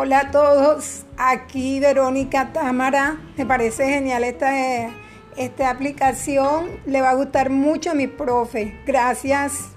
Hola a todos, aquí Verónica Támara. Me parece genial esta, eh, esta aplicación. Le va a gustar mucho a mi profe. Gracias.